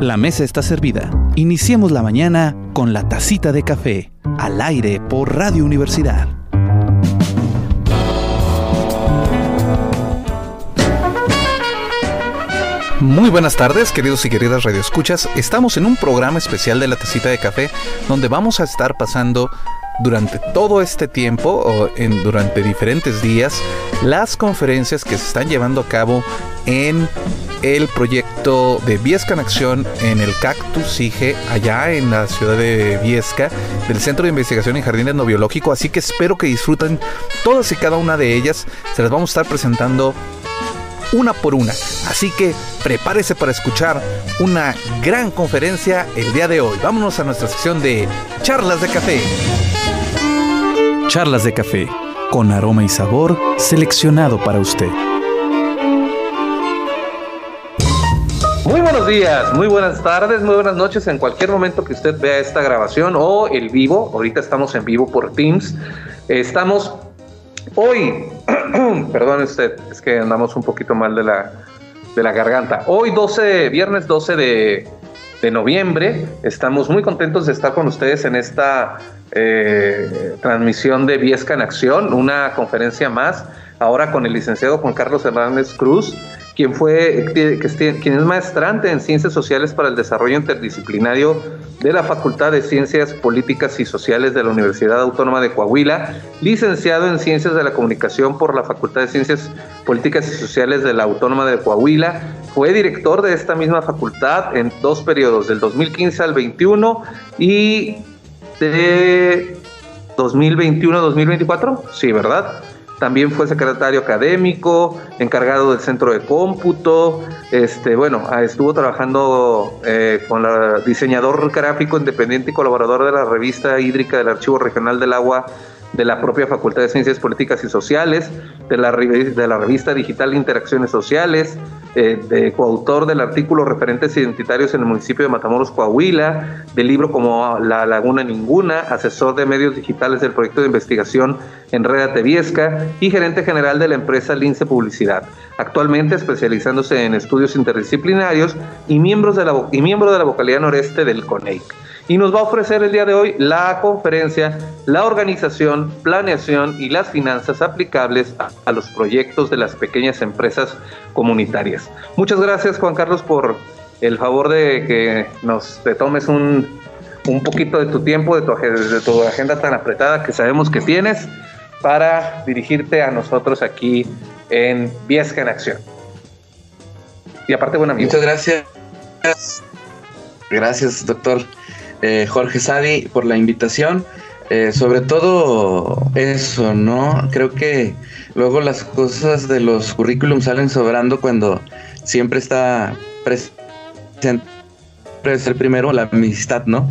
La mesa está servida. Iniciemos la mañana con la tacita de café, al aire por Radio Universidad. Muy buenas tardes, queridos y queridas radioescuchas. Estamos en un programa especial de la tacita de café donde vamos a estar pasando durante todo este tiempo o en, durante diferentes días las conferencias que se están llevando a cabo en el proyecto de Viesca en Acción en el Cactus SIGE, allá en la ciudad de Viesca, del Centro de Investigación en Jardines No Biológico. Así que espero que disfruten todas y cada una de ellas. Se las vamos a estar presentando una por una. Así que prepárese para escuchar una gran conferencia el día de hoy. Vámonos a nuestra sección de charlas de café. Charlas de café, con aroma y sabor seleccionado para usted. Muy buenos días, muy buenas tardes, muy buenas noches en cualquier momento que usted vea esta grabación o el vivo. Ahorita estamos en vivo por Teams. Estamos hoy, perdón usted, es que andamos un poquito mal de la, de la garganta. Hoy 12, viernes 12 de, de noviembre, estamos muy contentos de estar con ustedes en esta eh, transmisión de Viesca en Acción, una conferencia más, ahora con el licenciado Juan Carlos Hernández Cruz, quien fue quien es maestrante en Ciencias Sociales para el Desarrollo Interdisciplinario de la Facultad de Ciencias Políticas y Sociales de la Universidad Autónoma de Coahuila, licenciado en Ciencias de la Comunicación por la Facultad de Ciencias Políticas y Sociales de la Autónoma de Coahuila, fue director de esta misma facultad en dos periodos, del 2015 al 21 y de 2021-2024, sí, ¿verdad? También fue secretario académico, encargado del centro de cómputo. Este, bueno, ah, estuvo trabajando eh, con el diseñador gráfico independiente y colaborador de la revista hídrica del Archivo Regional del Agua de la propia Facultad de Ciencias Políticas y Sociales, de la, de la revista digital Interacciones Sociales, eh, de coautor del artículo Referentes Identitarios en el municipio de Matamoros, Coahuila, del libro como La Laguna Ninguna, asesor de medios digitales del proyecto de investigación Enredate Viesca y gerente general de la empresa Lince Publicidad, actualmente especializándose en estudios interdisciplinarios y, miembros de la, y miembro de la vocalidad noreste del CONEIC y nos va a ofrecer el día de hoy la conferencia, la organización, planeación y las finanzas aplicables a, los proyectos de las pequeñas empresas comunitarias. Muchas gracias Juan Carlos por el favor de que nos te tomes un, un poquito de tu tiempo, de tu, de tu agenda tan apretada que sabemos que tienes para dirigirte a nosotros aquí en Viesca en Acción. Y aparte, buen amigo. Muchas gracias. Gracias, doctor. Eh, Jorge Sadi, por la invitación. Eh, sobre todo eso, ¿no? Creo que luego las cosas de los currículums salen sobrando cuando siempre está presente el primero la amistad, ¿no?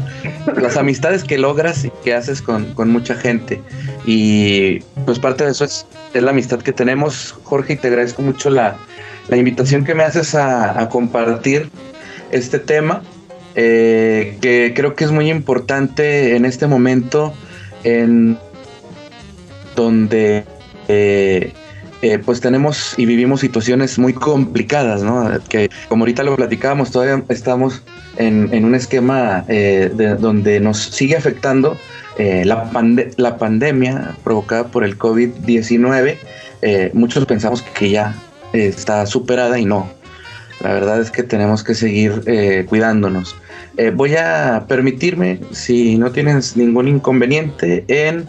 Las amistades que logras y que haces con, mucha gente. Y pues parte de eso es, la amistad que tenemos, Jorge, y te agradezco mucho la, invitación que me haces a compartir este tema eh, que creo que es muy importante en este momento en donde eh, eh, pues tenemos y vivimos situaciones muy complicadas, ¿no? Que como ahorita lo platicábamos, todavía estamos en, un esquema de, donde nos sigue afectando la, la pandemia provocada por el COVID-19. muchos pensamos que ya está superada y no. La verdad es que tenemos que seguir cuidándonos. Eh, voy a permitirme, si no tienes ningún inconveniente, en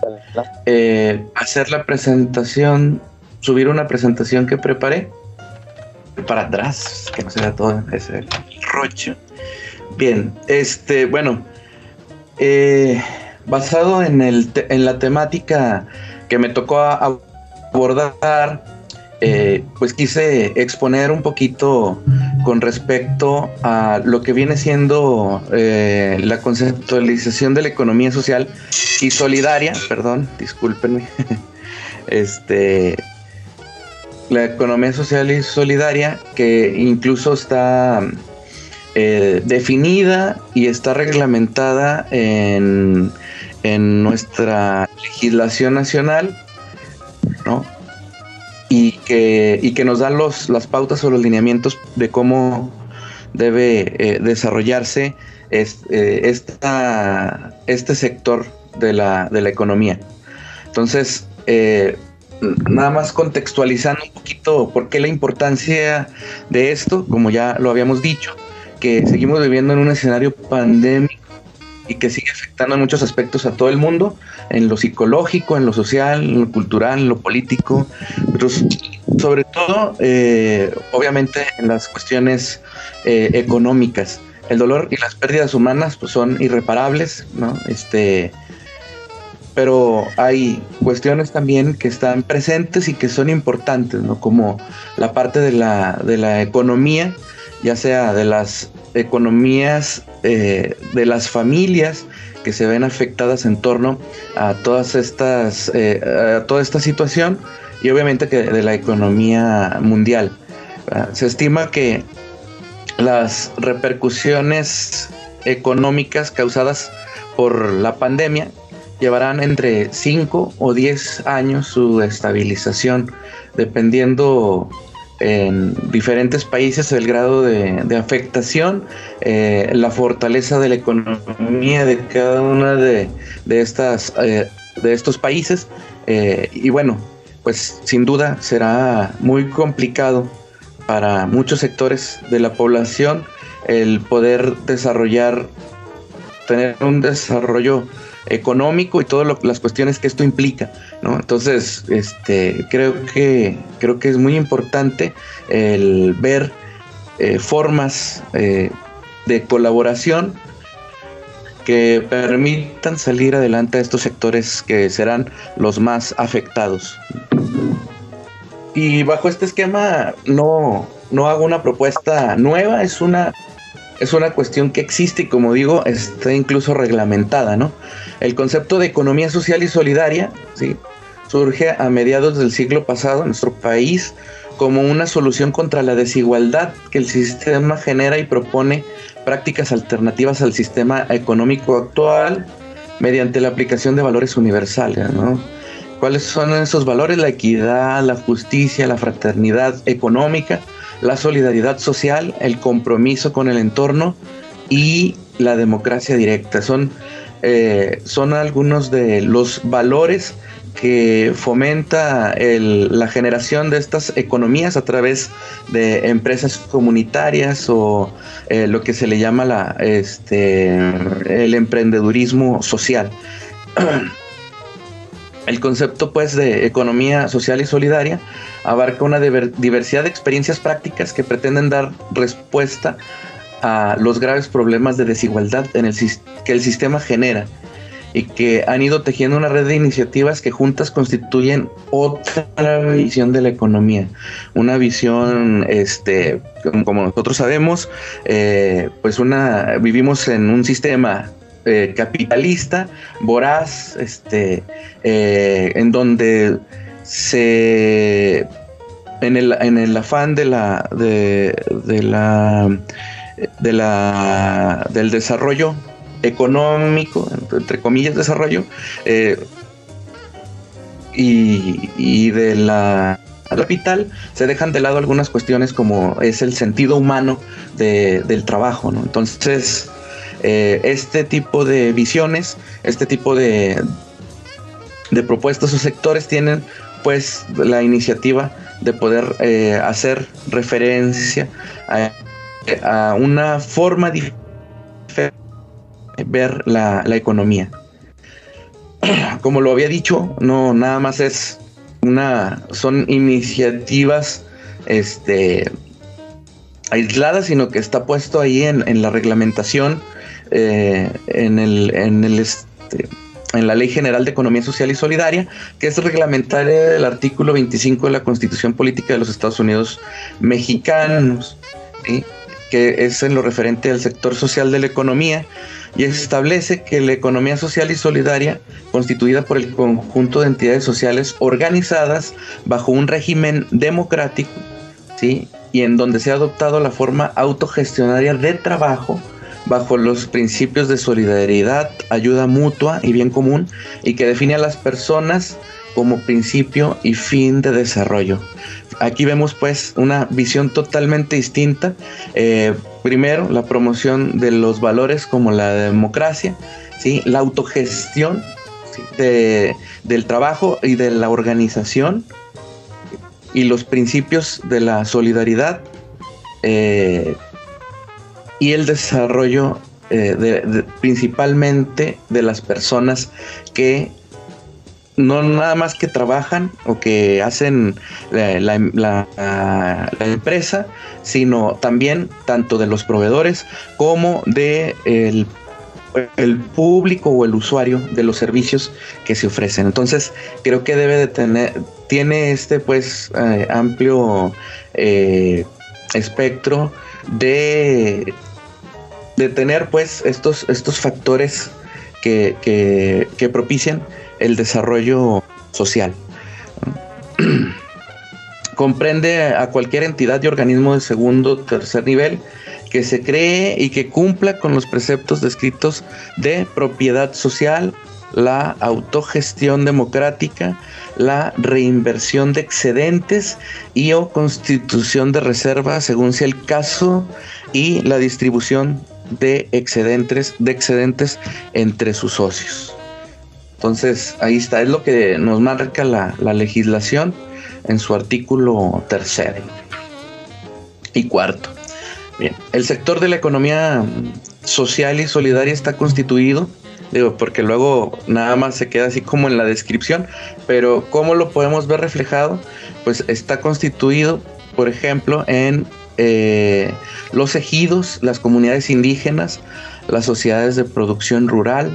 eh, hacer la presentación, subir una presentación que preparé para atrás, que no sea todo ese rocho. Bien, este, bueno, eh, basado en, el en la temática que me tocó abordar eh, pues quise exponer un poquito con respecto a lo que viene siendo eh, la conceptualización de la economía social y solidaria, perdón, discúlpenme, este, la economía social y solidaria que incluso está eh, definida y está reglamentada en, en nuestra legislación nacional. Y que, y que nos dan los, las pautas o los lineamientos de cómo debe eh, desarrollarse este, este sector de la, de la economía. Entonces, eh, nada más contextualizando un poquito por qué la importancia de esto, como ya lo habíamos dicho, que seguimos viviendo en un escenario pandémico y que sigue afectando en muchos aspectos a todo el mundo, en lo psicológico, en lo social, en lo cultural, en lo político, pero sobre todo, eh, obviamente, en las cuestiones eh, económicas. El dolor y las pérdidas humanas pues, son irreparables, ¿no? Este, pero hay cuestiones también que están presentes y que son importantes, ¿no? Como la parte de la, de la economía, ya sea de las economías eh, de las familias que se ven afectadas en torno a todas estas, eh, a toda esta situación y obviamente que de la economía mundial. Se estima que las repercusiones económicas causadas por la pandemia llevarán entre 5 o 10 años su estabilización, dependiendo en diferentes países el grado de, afectación, eh, la fortaleza de la economía de cada una de, estas, eh, de estos países. Eh, y bueno, pues sin duda será muy complicado para muchos sectores de la población el poder desarrollar, tener un desarrollo económico y todas las cuestiones que esto implica. Entonces, este, creo que, creo que es muy importante el ver eh, formas eh, de colaboración que permitan salir adelante a estos sectores que serán los más afectados. Y bajo este esquema no, no hago una propuesta nueva, es una es una cuestión que existe y como digo, está incluso reglamentada, ¿no? El concepto de economía social y solidaria, ¿sí? Surge a mediados del siglo pasado en nuestro país como una solución contra la desigualdad que el sistema genera y propone prácticas alternativas al sistema económico actual mediante la aplicación de valores universales, ¿no? ¿Cuáles son esos valores? La equidad, la justicia, la fraternidad económica, la solidaridad social, el compromiso con el entorno y la democracia directa. Son, eh, son algunos de los valores que fomenta la generación de estas economías a través de empresas comunitarias o eh, lo que se le llama la, este, el emprendedurismo social. El concepto pues de economía social y solidaria abarca una diversidad de experiencias prácticas que pretenden dar respuesta a los graves problemas de desigualdad en el, que el sistema genera y que han ido tejiendo una red de iniciativas que juntas constituyen otra visión de la economía, una visión, este, como nosotros sabemos, eh, pues una vivimos en un sistema eh, capitalista, voraz, este, eh, en donde se en el, en el afán de la de, la de la del desarrollo económico entre comillas desarrollo eh, y, y, de la capital se dejan de lado algunas cuestiones como es el sentido humano del trabajo ¿no? entonces eh, este tipo de visiones, este tipo de, de propuestas o sectores tienen pues la iniciativa de poder eh, hacer referencia a, una forma de ver la, la, economía. Como lo había dicho, no nada más es una son iniciativas este aisladas, sino que está puesto ahí en, en la reglamentación eh, en, el, en, el este, en la Ley General de Economía Social y Solidaria, que es reglamentaria del artículo 25 de la Constitución Política de los Estados Unidos Mexicanos, que es en lo referente al sector social de la economía, y establece que la economía social y solidaria, constituida por el conjunto de entidades sociales organizadas bajo un régimen democrático, ¿sí? y en donde se ha adoptado la forma autogestionaria de trabajo, bajo los principios de solidaridad, ayuda mutua y bien común y que define a las personas como principio y fin de desarrollo. Aquí vemos pues una visión totalmente distinta. Eh, primero, la promoción de los valores como la democracia, ¿sí? la autogestión del trabajo y de la organización y los principios de la solidaridad eh, y el desarrollo eh, principalmente de las personas que no nada más que trabajan o que hacen la, empresa, sino también tanto de los proveedores como de el, público o el usuario de los servicios que se ofrecen. Entonces, creo que debe de tener, tiene este pues eh, amplio eh, espectro de, de tener pues estos, estos factores que, que, que propician el desarrollo social. Comprende a cualquier entidad y organismo de segundo o tercer nivel que se cree y que cumpla con los preceptos descritos de propiedad social, la autogestión democrática, la reinversión de excedentes y o constitución de reserva según sea el caso y la distribución de excedentes, de excedentes entre sus socios. Entonces, ahí está, es lo que nos marca la, legislación en su artículo tercero y cuarto. Bien, el sector de la economía social y solidaria está constituido, digo, porque luego nada más se queda así como en la descripción, pero ¿cómo lo podemos ver reflejado? Pues está constituido, por ejemplo, en eh, los ejidos, las comunidades indígenas, las sociedades de producción rural,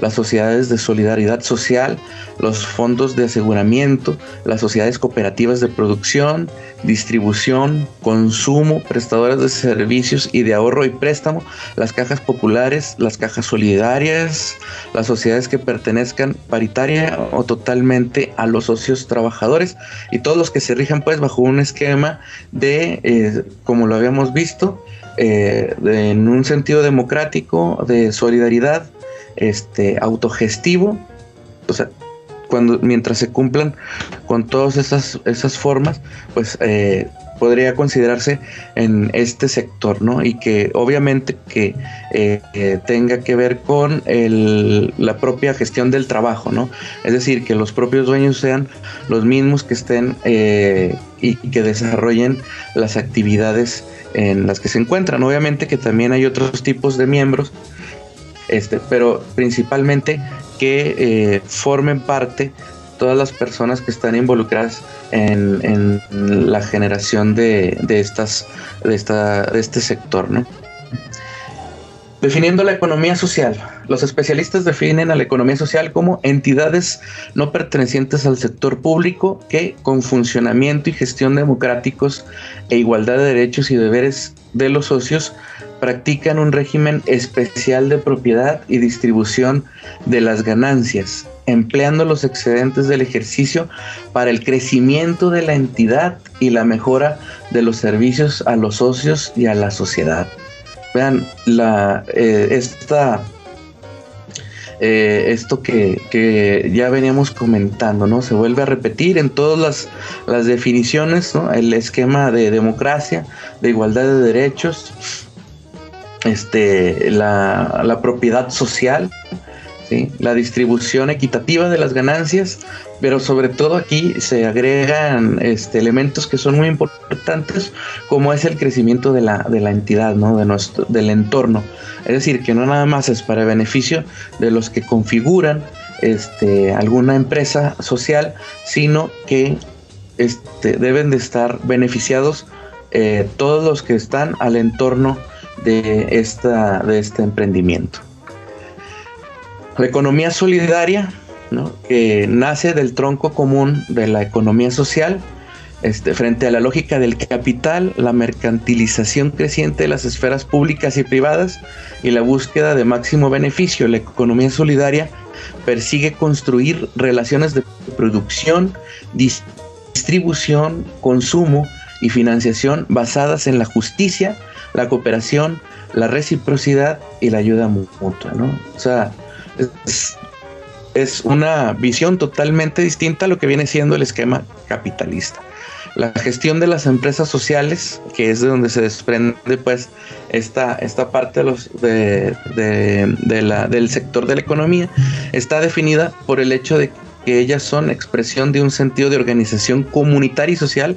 las sociedades de solidaridad social, los fondos de aseguramiento, las sociedades cooperativas de producción, distribución, consumo, prestadoras de servicios y de ahorro y préstamo, las cajas populares, las cajas solidarias, las sociedades que pertenezcan paritaria o totalmente a los socios trabajadores y todos los que se rijan pues bajo un esquema de, eh, como lo habíamos visto, eh, en un sentido democrático, de solidaridad, este, autogestivo, o sea, cuando, mientras se cumplan con todas esas, esas formas, pues eh, podría considerarse en este sector, ¿no? Y que obviamente que eh, tenga que ver con la propia gestión del trabajo, ¿no? Es decir, que los propios dueños sean los mismos que estén eh, y que desarrollen las actividades en las que se encuentran. Obviamente que también hay otros tipos de miembros este, pero principalmente que eh, formen parte todas las personas que están involucradas en, la generación de, estas, de, esta, de este sector, ¿no? Definiendo la economía social. Los especialistas definen a la economía social como entidades no pertenecientes al sector público que, con funcionamiento y gestión democráticos e igualdad de derechos y deberes de los socios, practican un régimen especial de propiedad y distribución de las ganancias, empleando los excedentes del ejercicio para el crecimiento de la entidad y la mejora de los servicios a los socios y a la sociedad. Vean, la, eh, esta, eh, esto que, ya veníamos comentando, ¿no? Se vuelve a repetir en todas las, las definiciones, ¿no? El esquema de democracia, de igualdad de derechos, este, la, la propiedad social, ¿sí? la distribución equitativa de las ganancias, pero sobre todo aquí se agregan este, elementos que son muy importantes, como es el crecimiento de la, de la entidad, ¿no? de nuestro, del entorno. Es decir, que no nada más es para beneficio de los que configuran este, alguna empresa social, sino que este, deben de estar beneficiados eh, todos los que están al entorno de, esta, de este emprendimiento. La economía solidaria, que nace del tronco común de la economía social, este, frente a la lógica del capital, la mercantilización creciente de las esferas públicas y privadas y la búsqueda de máximo beneficio. La economía solidaria persigue construir relaciones de producción, distribución, consumo y financiación basadas en la justicia, la cooperación, la reciprocidad y la ayuda mutua, ¿no? O sea, es, una visión totalmente distinta a lo que viene siendo el esquema capitalista. La gestión de las empresas sociales, que es de donde se desprende pues esta, esta parte de, la, del sector de la economía, está definida por el hecho de que ellas son expresión de un sentido de organización comunitaria y social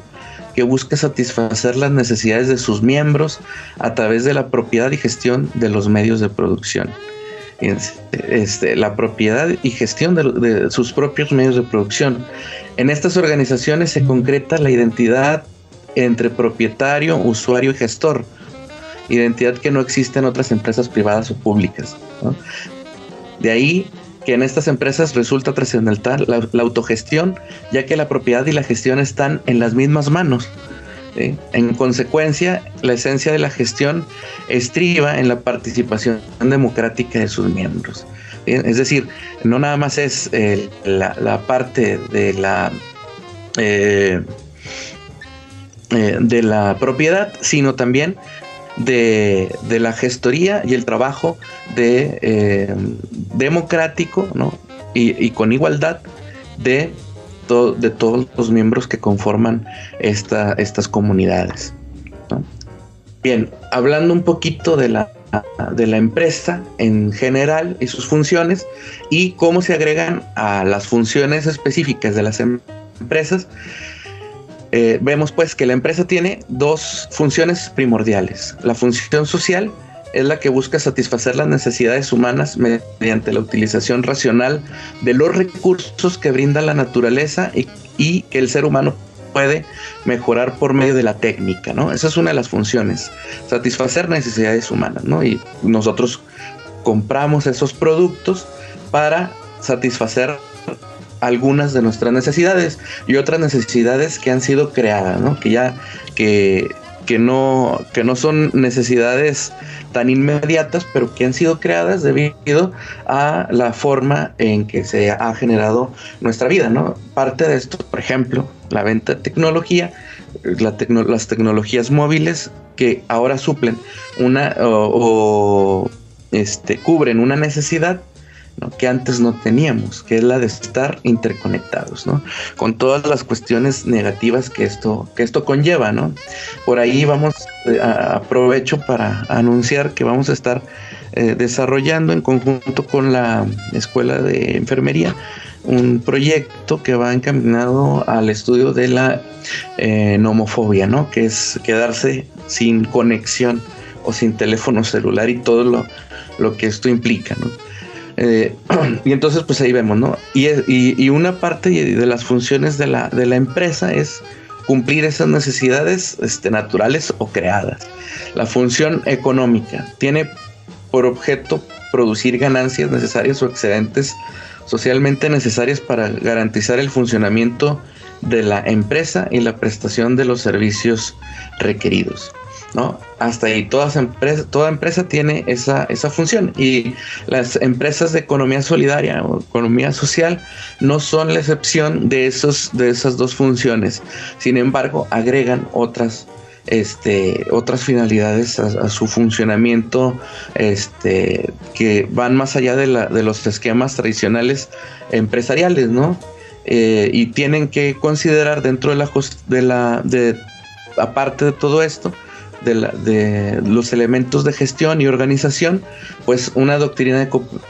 que busca satisfacer las necesidades de sus miembros a través de la propiedad y gestión de los medios de producción. Este, la propiedad y gestión de, sus propios medios de producción. En estas organizaciones se concreta la identidad entre propietario, usuario y gestor, identidad que no existe en otras empresas privadas o públicas. De ahí que en estas empresas resulta trascendental la, autogestión, ya que la propiedad y la gestión están en las mismas manos. En consecuencia, la esencia de la gestión estriba en la participación democrática de sus miembros. Es decir, no nada más es eh, la, parte de la eh, eh, de la propiedad, sino también de, la gestoría y el trabajo de democrático y, y, con igualdad de de todos los miembros que conforman esta, estas comunidades. Bien, hablando un poquito de la, de la empresa en general y sus funciones y cómo se agregan a las funciones específicas de las em-, empresas, eh, vemos pues que la empresa tiene dos funciones primordiales. La función social es la que busca satisfacer las necesidades humanas mediante la utilización racional de los recursos que brinda la naturaleza y, que el ser humano puede mejorar por medio de la técnica, ¿no? Esa es una de las funciones, satisfacer necesidades humanas, ¿no? Y nosotros compramos esos productos para satisfacer algunas de nuestras necesidades y otras necesidades que han sido creadas, ¿no? Que ya que que no, que no son necesidades tan inmediatas, pero que han sido creadas debido a la forma en que se ha generado nuestra vida, ¿no? Parte de esto, por ejemplo, la venta de tecnología, las tecnologías móviles que ahora suplen una o, este, cubren una necesidad que antes no teníamos, que es la de estar interconectados, ¿no? con todas las cuestiones negativas que esto, que esto conlleva. ¿no? Por ahí vamos, eh, aprovecho para anunciar que vamos a estar eh, desarrollando en conjunto con la Escuela de Enfermería un proyecto que va encaminado al estudio de la eh, nomofobia, ¿no? que es quedarse sin conexión o sin teléfono celular y todo lo, lo que esto implica. ¿no? Eh, y entonces, pues ahí vemos, ¿no? Y, una parte de las funciones de la, de la empresa es cumplir esas necesidades este, naturales o creadas. La función económica tiene por objeto producir ganancias necesarias o excedentes socialmente necesarias para garantizar el funcionamiento de la empresa y la prestación de los servicios requeridos. ¿No? Hasta ahí, todas toda empresa tiene esa, esa función y las empresas de economía solidaria o economía social no son la excepción de, esos, de esas dos funciones. Sin embargo, agregan otras, este, otras finalidades a, su funcionamiento este, que van más allá de, la, de los esquemas tradicionales empresariales, ¿no? Eh, y tienen que considerar dentro de la, de la de, aparte de todo esto, de, los elementos de gestión y organización, pues una doctrina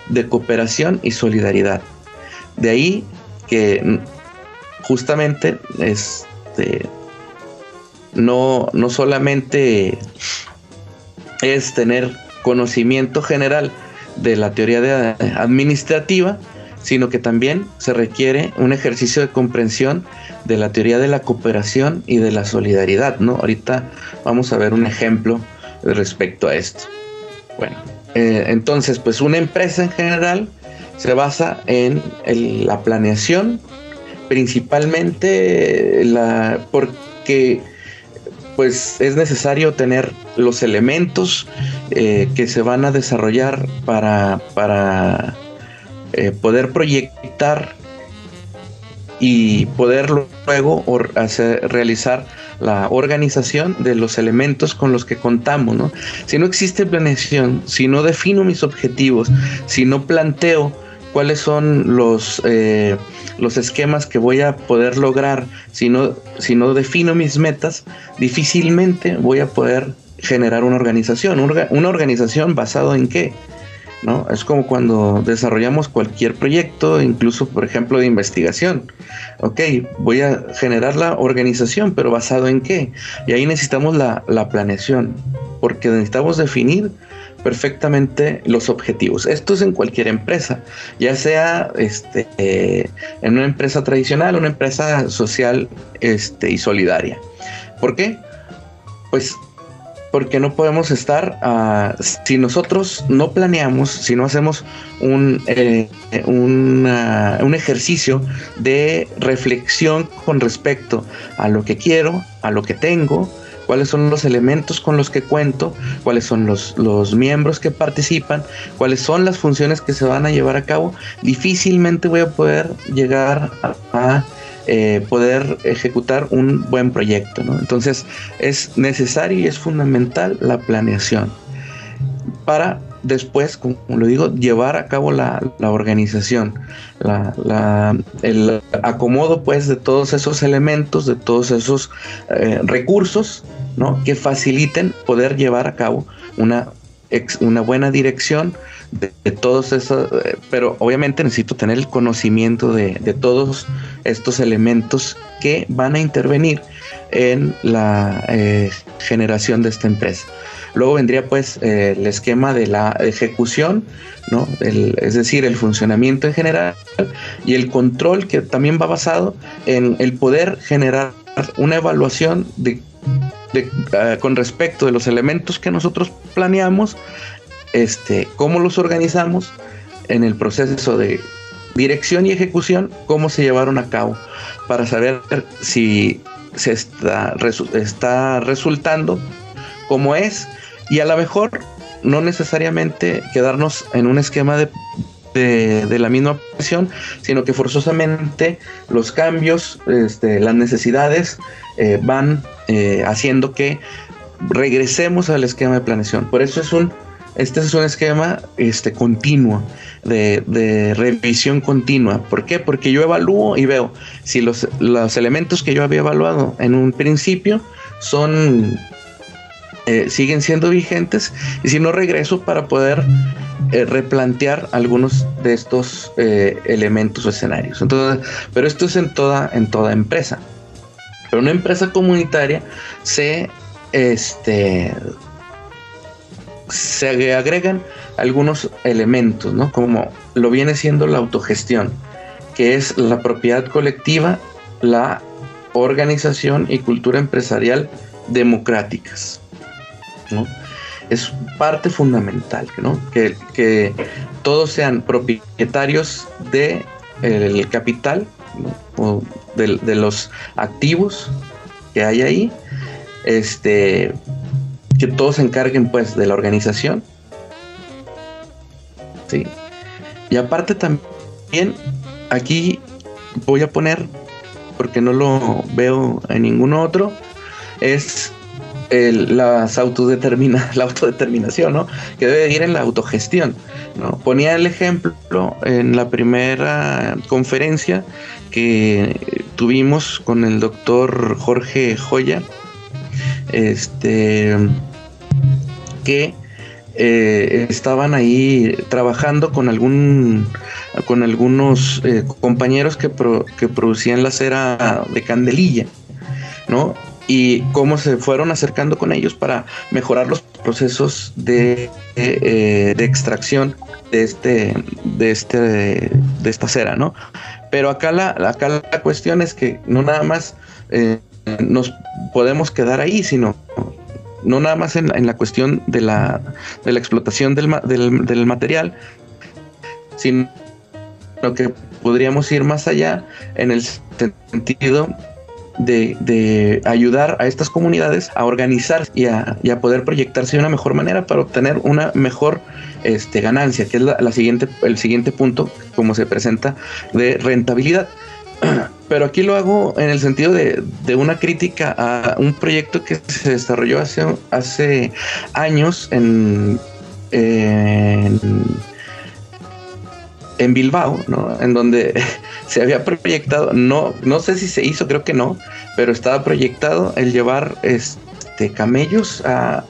de, cooperación y solidaridad. De ahí que justamente este, no, no solamente es tener conocimiento general de la teoría administrativa, sino que también se requiere un ejercicio de comprensión de la teoría de la cooperación y de la solidaridad, ¿no? Ahorita vamos a ver un ejemplo respecto a esto. Bueno, eh, entonces, pues una empresa en general se basa en la planeación, principalmente la, porque pues es necesario tener los elementos eh, que se van a desarrollar para, para eh, poder proyectar y poder luego hacer, realizar la organización de los elementos con los que contamos. ¿no? Si no existe planeación, si no defino mis objetivos, si no planteo cuáles son los, eh, los esquemas que voy a poder lograr. Si no, si no defino mis metas, difícilmente voy a poder generar una organización. Una organización basado en qué? ¿No? Es como cuando desarrollamos cualquier proyecto, incluso por ejemplo de investigación. Ok, voy a generar la organización, pero basado en qué? Y ahí necesitamos la, la planeación, porque necesitamos definir perfectamente los objetivos. Esto es en cualquier empresa, ya sea este, eh, en una empresa tradicional, una empresa social este, y solidaria. ¿Por qué? Pues porque no podemos estar, uh, si nosotros no planeamos, si no hacemos un, eh, un, ejercicio de reflexión con respecto a lo que quiero, a lo que tengo, cuáles son los elementos con los que cuento, cuáles son los, los miembros que participan, cuáles son las funciones que se van a llevar a cabo, difícilmente voy a poder llegar a, eh, poder ejecutar un buen proyecto. Entonces es necesario y es fundamental la planeación para después, como lo digo, llevar a cabo la, organización, el acomodo pues de todos esos elementos, de todos esos eh, recursos, ¿no? Que faciliten poder llevar a cabo una, una buena dirección de, todos esos, eh, pero obviamente necesito tener el conocimiento de, todos estos elementos que van a intervenir en la eh, generación de esta empresa. Luego vendría pues eh, el esquema de la ejecución, ¿no? es decir, el funcionamiento en general y el control que también va basado en el poder generar una evaluación de, ah, con respecto de los elementos que nosotros planeamos, este, cómo los organizamos en el proceso de dirección y ejecución, cómo se llevaron a cabo, para saber si se está, está resultando como es y a lo mejor no necesariamente quedarnos en un esquema de, de, la misma presión, sino que forzosamente los cambios, este, las necesidades eh, van eh, haciendo que regresemos al esquema de planeación. Por eso es un, este es un esquema este, continuo, de, de, revisión continua. ¿Por qué? Porque yo evalúo y veo si los, los elementos que yo había evaluado en un principio son eh, siguen siendo vigentes y si no regreso para poder eh, replantear algunos de estos eh, elementos o escenarios. Entonces, pero esto es en toda, en toda empresa. Pero una empresa comunitaria se, este, se agregan algunos elementos, ¿no? Como lo viene siendo la autogestión, que es la propiedad colectiva, la organización y cultura empresarial democráticas. Es parte fundamental, Que, todos sean propietarios de el capital o de, los activos que hay ahí, este, que todos se encarguen pues de la organización, sí. Y aparte también aquí voy a poner, porque no lo veo en ningún otro, es las autodetermina, la autodeterminación, ¿no? Que debe ir en la autogestión, ¿no? Ponía el ejemplo en la primera conferencia que tuvimos con el doctor Jorge Joya, este, que eh, estaban ahí trabajando con algún con algunos eh, compañeros que, que producían la cera de candelilla, ¿no? Y cómo se fueron acercando con ellos para mejorar los procesos de, eh, de extracción de este de este de esta cera no pero acá la acá la cuestión es que no nada más eh, nos podemos quedar ahí sino no nada más en, en la cuestión de la, de la explotación del, del, del material sino que podríamos ir más allá en el sentido de, ayudar a estas comunidades a organizar y a, poder proyectarse de una mejor manera para obtener una mejor este, ganancia, que es la, siguiente, el siguiente punto, como se presenta, de rentabilidad. Pero aquí lo hago en el sentido de, una crítica a un proyecto que se desarrolló hace, hace años en, en, en Bilbao, ¿no? En donde se había proyectado, no, no sé si se hizo, creo que no, pero estaba proyectado el llevar este, camellos a,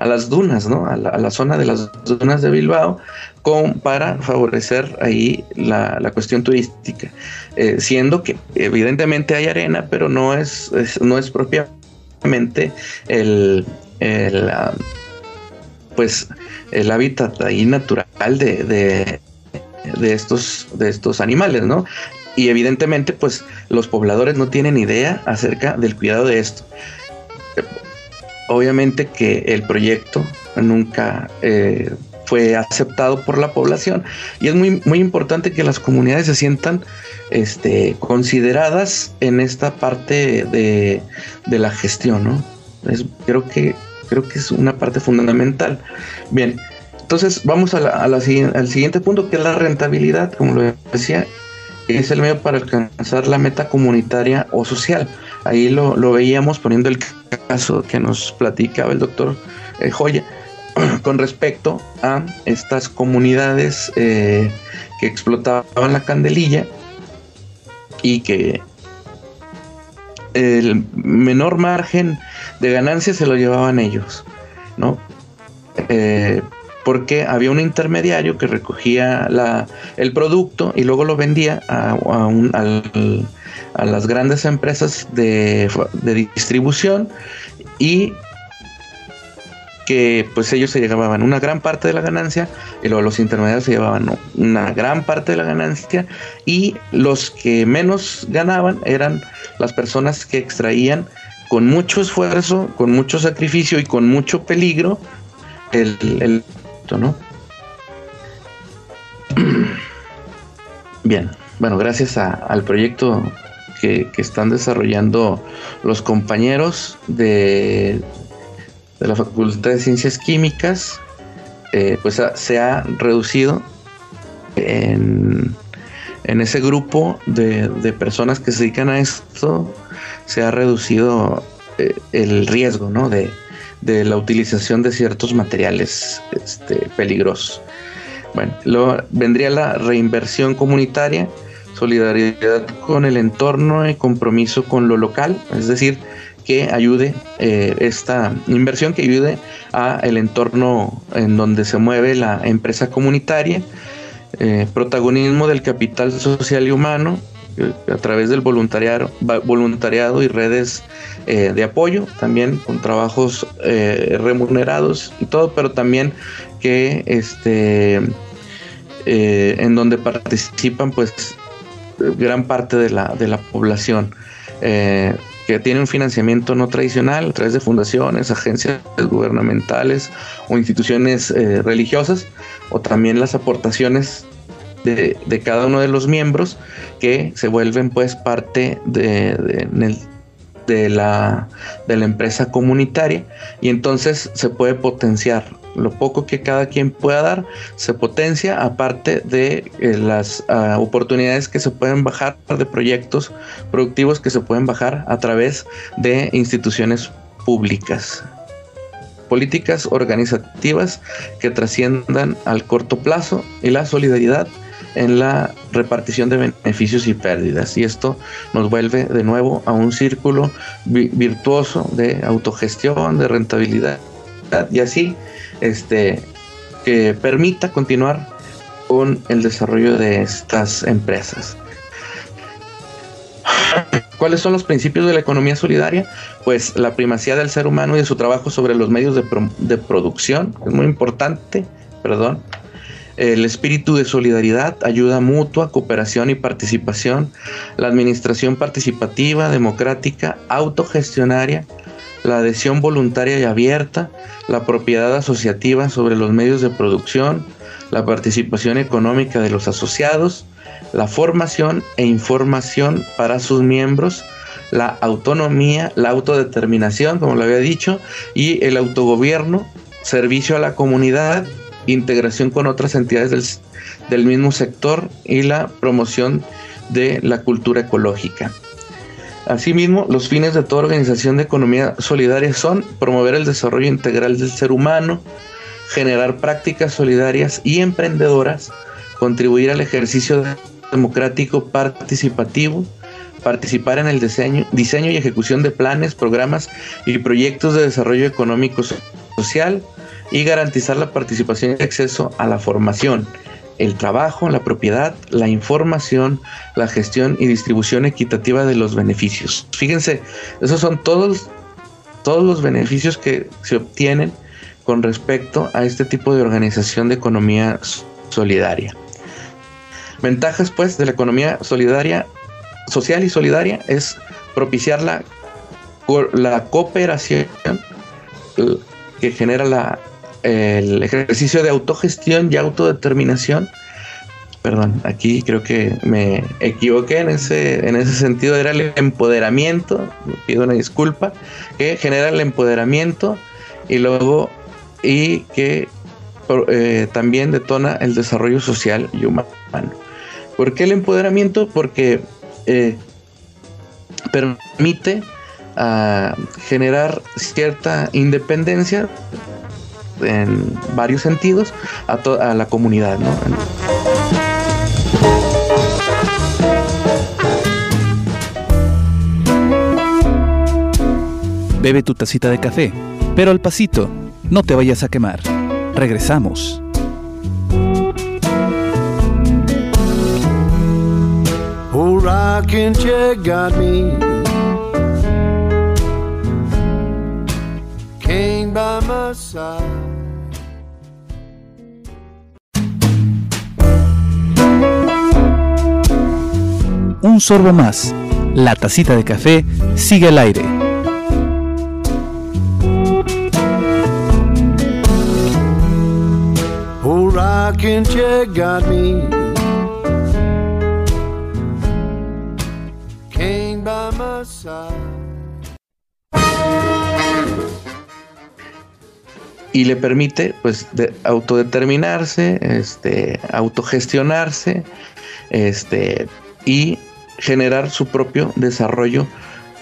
las dunas, ¿no? A la, zona de las dunas de Bilbao con, para favorecer ahí la, cuestión turística, eh, siendo que evidentemente hay arena, pero no es, no es propiamente el, el pues el hábitat ahí natural de, de, estos, de estos animales, ¿no? Y evidentemente, pues los pobladores no tienen idea acerca del cuidado de esto. Obviamente que el proyecto nunca eh, fue aceptado por la población y es muy, muy importante que las comunidades se sientan este, consideradas en esta parte de, de la gestión, ¿no? creo que creo que es una parte fundamental. Bien, entonces vamos a la, al siguiente punto que es la rentabilidad, como lo decía, es el medio para alcanzar la meta comunitaria o social. Ahí lo, veíamos poniendo el caso que nos platicaba el doctor eh, Joya con respecto a estas comunidades eh, que explotaban la candelilla y que el menor margen de ganancia se lo llevaban ellos, ¿no? Eh, porque había un intermediario que recogía la, el producto y luego lo vendía a, a, las grandes empresas de, de, distribución y que pues ellos se llevaban una gran parte de la ganancia y luego los intermediarios se llevaban una gran parte de la ganancia y los que menos ganaban eran las personas que extraían con mucho esfuerzo, con mucho sacrificio y con mucho peligro el, el Bien, bueno, gracias al proyecto que, están desarrollando los compañeros de, de la Facultad de Ciencias Químicas, eh, pues se ha reducido en, en ese grupo de, personas que se dedican a esto, se ha reducido eh, el riesgo ¿no? de, de, la utilización de ciertos materiales este, peligrosos. Bueno, luego vendría la reinversión comunitaria, solidaridad con el entorno y compromiso con lo local, es decir, que ayude eh, esta inversión que ayude a el entorno en donde se mueve la empresa comunitaria eh, protagonismo del capital social y humano a través del voluntariado, y redes eh, de apoyo, también con trabajos remunerados y todo, pero también que este en donde participan pues gran parte de la, de la población que tiene un financiamiento no tradicional a través de fundaciones, agencias gubernamentales o instituciones religiosas, o también las aportaciones de, cada uno de los miembros que se vuelven pues parte de, de, la, de la empresa comunitaria. Y entonces se puede potenciar lo poco que cada quien pueda dar se potencia aparte de eh, las ah, oportunidades que se pueden bajar de proyectos productivos que se pueden bajar a través de instituciones públicas. Políticas organizativas que trasciendan al corto plazo y la solidaridad en la repartición de beneficios y pérdidas. Y esto nos vuelve de nuevo a un círculo virtuoso de autogestión, de rentabilidad y así este, que permita continuar con el desarrollo de estas empresas. ¿Cuáles son los principios de la economía solidaria? Pues la primacía del ser humano y de su trabajo sobre los medios de, de producción, es muy importante, perdón. El espíritu de solidaridad, ayuda mutua, cooperación y participación, la administración participativa, democrática, autogestionaria, la adhesión voluntaria y abierta, la propiedad asociativa sobre los medios de producción, la participación económica de los asociados, la formación e información para sus miembros, la autonomía, la autodeterminación, como lo había dicho, y el autogobierno, servicio a la comunidad, integración con otras entidades del, mismo sector y la promoción de la cultura ecológica. Asimismo, los fines de toda organización de economía solidaria son promover el desarrollo integral del ser humano, generar prácticas solidarias y emprendedoras, contribuir al ejercicio democrático participativo, participar en el diseño, diseño y ejecución de planes, programas y proyectos de desarrollo económico social y garantizar la participación y acceso a la formación, el trabajo, la propiedad, la información, la gestión y distribución equitativa de los beneficios. Fíjense, esos son todos, todos los beneficios que se obtienen con respecto a este tipo de organización de economía solidaria. Ventajas pues de la economía solidaria, social y solidaria es propiciar la, la cooperación que genera la, el ejercicio de autogestión y autodeterminación. Perdón, aquí creo que me equivoqué en ese, en ese sentido, era el empoderamiento, pido una disculpa, que genera el empoderamiento y luego y que eh, también detona el desarrollo social y humano. ¿Por qué el empoderamiento? Porque eh, permite ah, generar cierta independencia en varios sentidos a, a la comunidad, ¿no? Bebe tu tacita de café, pero al pasito, no te vayas a quemar. Regresamos. got me. by my side. Un sorbo más. La tacita de café sigue al aire. Oh, rockin' chair got me. y le permite pues de autodeterminarse, este, autogestionarse, este, y generar su propio desarrollo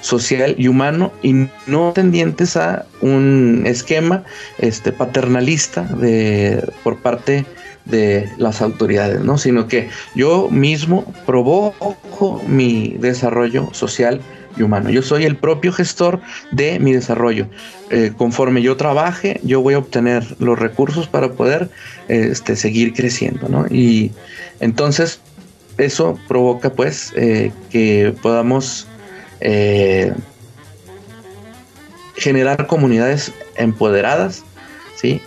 social y humano y no tendientes a un esquema este paternalista de por parte de las autoridades, ¿no? Sino que yo mismo provoco mi desarrollo social y humano. Yo soy el propio gestor de mi desarrollo. Eh, conforme yo trabaje, yo voy a obtener los recursos para poder este, seguir creciendo, ¿no? Y entonces eso provoca pues eh, que podamos eh, generar comunidades empoderadas, ¿sí?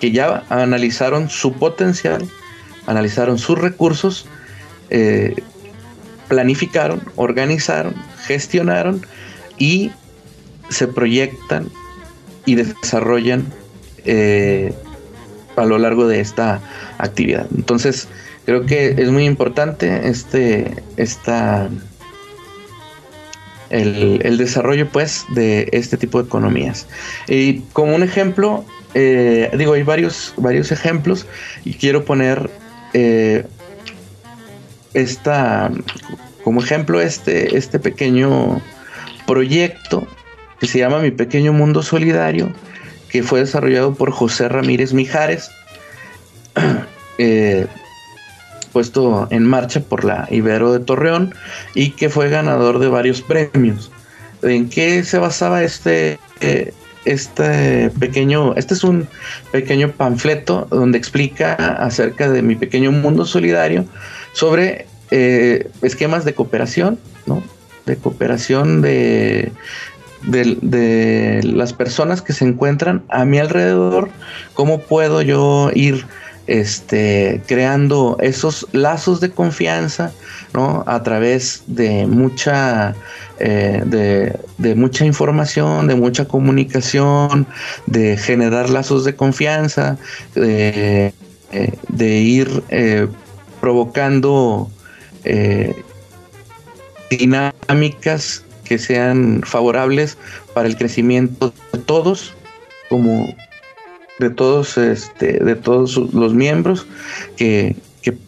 Que ya analizaron su potencial, analizaron sus recursos, planificaron, organizaron, gestionaron y se proyectan y desarrollan eh, a lo largo de esta actividad. Entonces, creo que es muy importante este, esta, el, desarrollo pues de este tipo de economías. Y como un ejemplo, eh, digo, hay varios, varios ejemplos y quiero poner eh, esta, como ejemplo, este, este pequeño proyecto que se llama Mi Pequeño Mundo Solidario, que fue desarrollado por José Ramírez Mijares, eh, puesto en marcha por la Ibero de Torreón y que fue ganador de varios premios. ¿En qué se basaba este, eh, este pequeño, este es un pequeño panfleto donde explica acerca de mi pequeño mundo solidario sobre eh, esquemas de cooperación, ¿no? De cooperación de, de, las personas que se encuentran a mi alrededor, cómo puedo yo ir este, creando esos lazos de confianza, ¿no? A través de mucha, eh, de, mucha información, de mucha comunicación, de generar lazos de confianza, de, eh, ir provocando eh, dinámicas que sean favorables para el crecimiento de todos, como de todos, este, de todos los miembros que,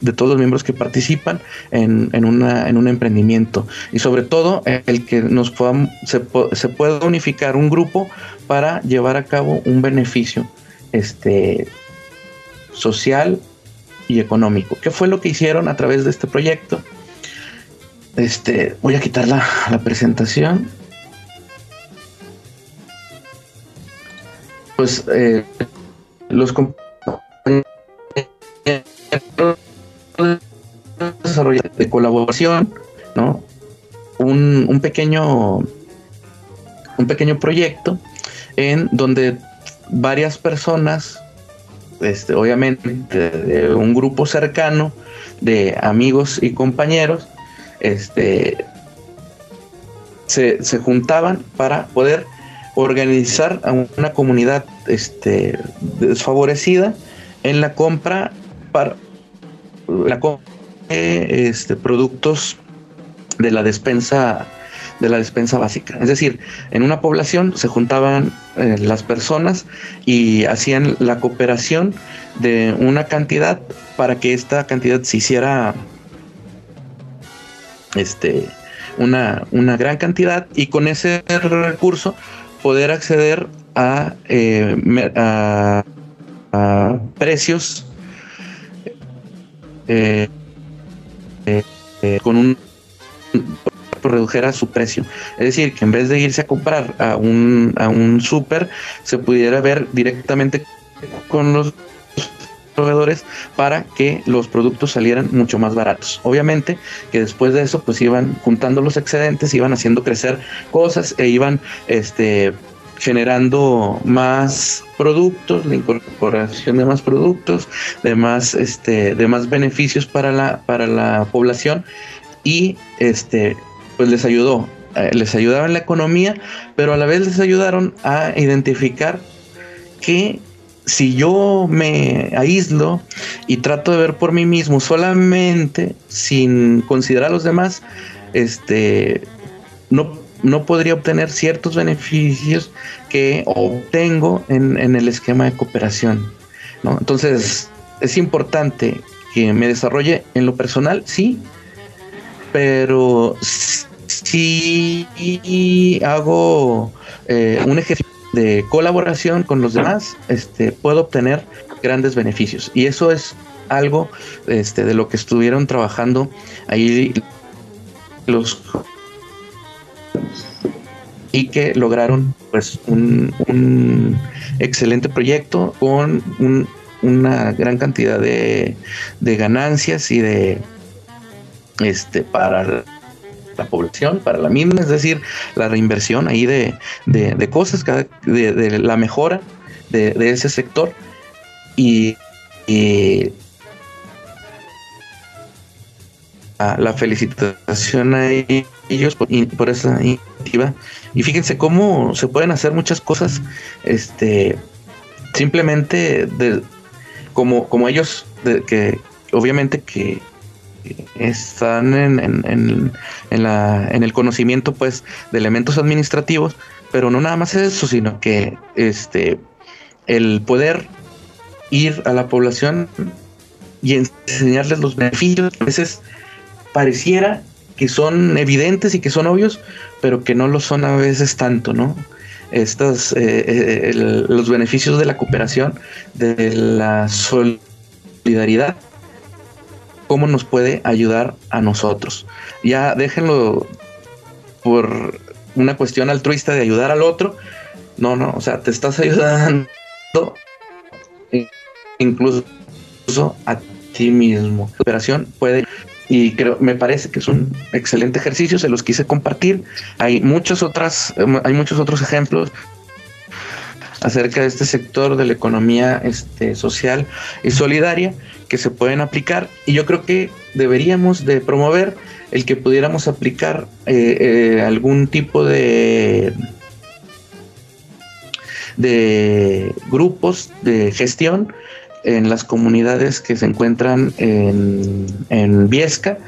de todos los miembros que participan en, en, una, en un emprendimiento y sobre todo el que nos podamos, se, se pueda unificar un grupo para llevar a cabo un beneficio este, social y económico. ¿Qué fue lo que hicieron a través de este proyecto? Este, voy a quitar la, la presentación. Pues eh, los de colaboración, ¿no? Un, un, pequeño un pequeño proyecto en donde varias personas, este, obviamente de un grupo cercano de amigos y compañeros, este, se, se juntaban para poder organizar a una comunidad este, desfavorecida en la compra para la de este, productos de la despensa de la despensa básica. Es decir, en una población se juntaban eh, las personas y hacían la cooperación de una cantidad para que esta cantidad se hiciera este, una, una gran cantidad y con ese recurso poder acceder a, eh, a, precios eh, eh, con un redujera su precio. Es decir, que en vez de irse a comprar a un, a un súper, se pudiera ver directamente con los proveedores para que los productos salieran mucho más baratos. Obviamente que después de eso pues iban juntando los excedentes, iban haciendo crecer cosas e iban este generando más productos, la incorporación de más productos, de más este de más beneficios para la para la población y este pues les ayudó eh, les ayudaba en la economía, pero a la vez les ayudaron a identificar que si yo me aíslo y trato de ver por mí mismo solamente sin considerar a los demás, este, no, no podría obtener ciertos beneficios que obtengo en, el esquema de cooperación. Entonces, es importante que me desarrolle en lo personal, sí, pero si hago eh, un ejercicio de colaboración con los demás, este, puedo obtener grandes beneficios. Y eso es algo este, de lo que estuvieron trabajando ahí los y que lograron pues un, excelente proyecto con una gran cantidad de, de ganancias y de este para la población, para la misma, es decir, la reinversión ahí de, cosas, de, la mejora de, ese sector y, la felicitación a ellos por, esa iniciativa. Y fíjense cómo se pueden hacer muchas cosas, este, simplemente de, como, como ellos, de, que obviamente que están en, en, la, en el conocimiento pues de elementos administrativos, pero no nada más eso, sino que este el poder ir a la población y enseñarles los beneficios a veces pareciera que son evidentes y que son obvios, pero que no lo son a veces tanto, ¿no? Estos, eh, eh, los beneficios de la cooperación, de la solidaridad, cómo nos puede ayudar a nosotros. Ya déjenlo por una cuestión altruista de ayudar al otro. No, no, o sea, te estás ayudando incluso a ti mismo. La operación puede y creo me parece que es un excelente ejercicio, se los quise compartir. Hay muchas otras hay muchos otros ejemplos acerca de este sector de la economía este, social y solidaria que se pueden aplicar y yo creo que deberíamos de promover el que pudiéramos aplicar eh, eh, algún tipo de de grupos de gestión en las comunidades que se encuentran en, en Viesca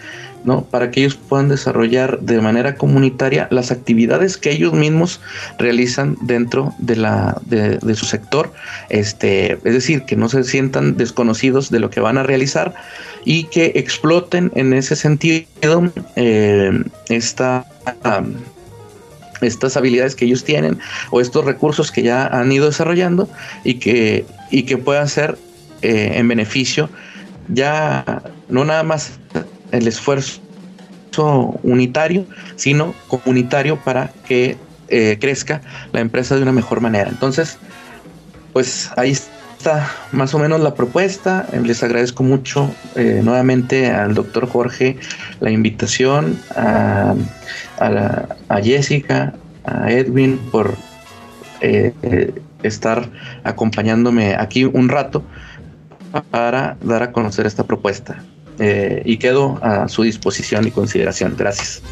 ¿no? Para que ellos puedan desarrollar de manera comunitaria las actividades que ellos mismos realizan dentro de la de, su sector, este, es decir, que no se sientan desconocidos de lo que van a realizar y que exploten en ese sentido eh, esta estas habilidades que ellos tienen o estos recursos que ya han ido desarrollando y que, y que puedan ser eh, en beneficio ya no nada más el esfuerzo unitario, sino comunitario para que eh, crezca la empresa de una mejor manera. Entonces, pues ahí está más o menos la propuesta. Les agradezco mucho eh, nuevamente al doctor Jorge la invitación, a, Jessica, a Edwin por eh, estar acompañándome aquí un rato para dar a conocer esta propuesta. Y quedo a su disposición y consideración. Gracias.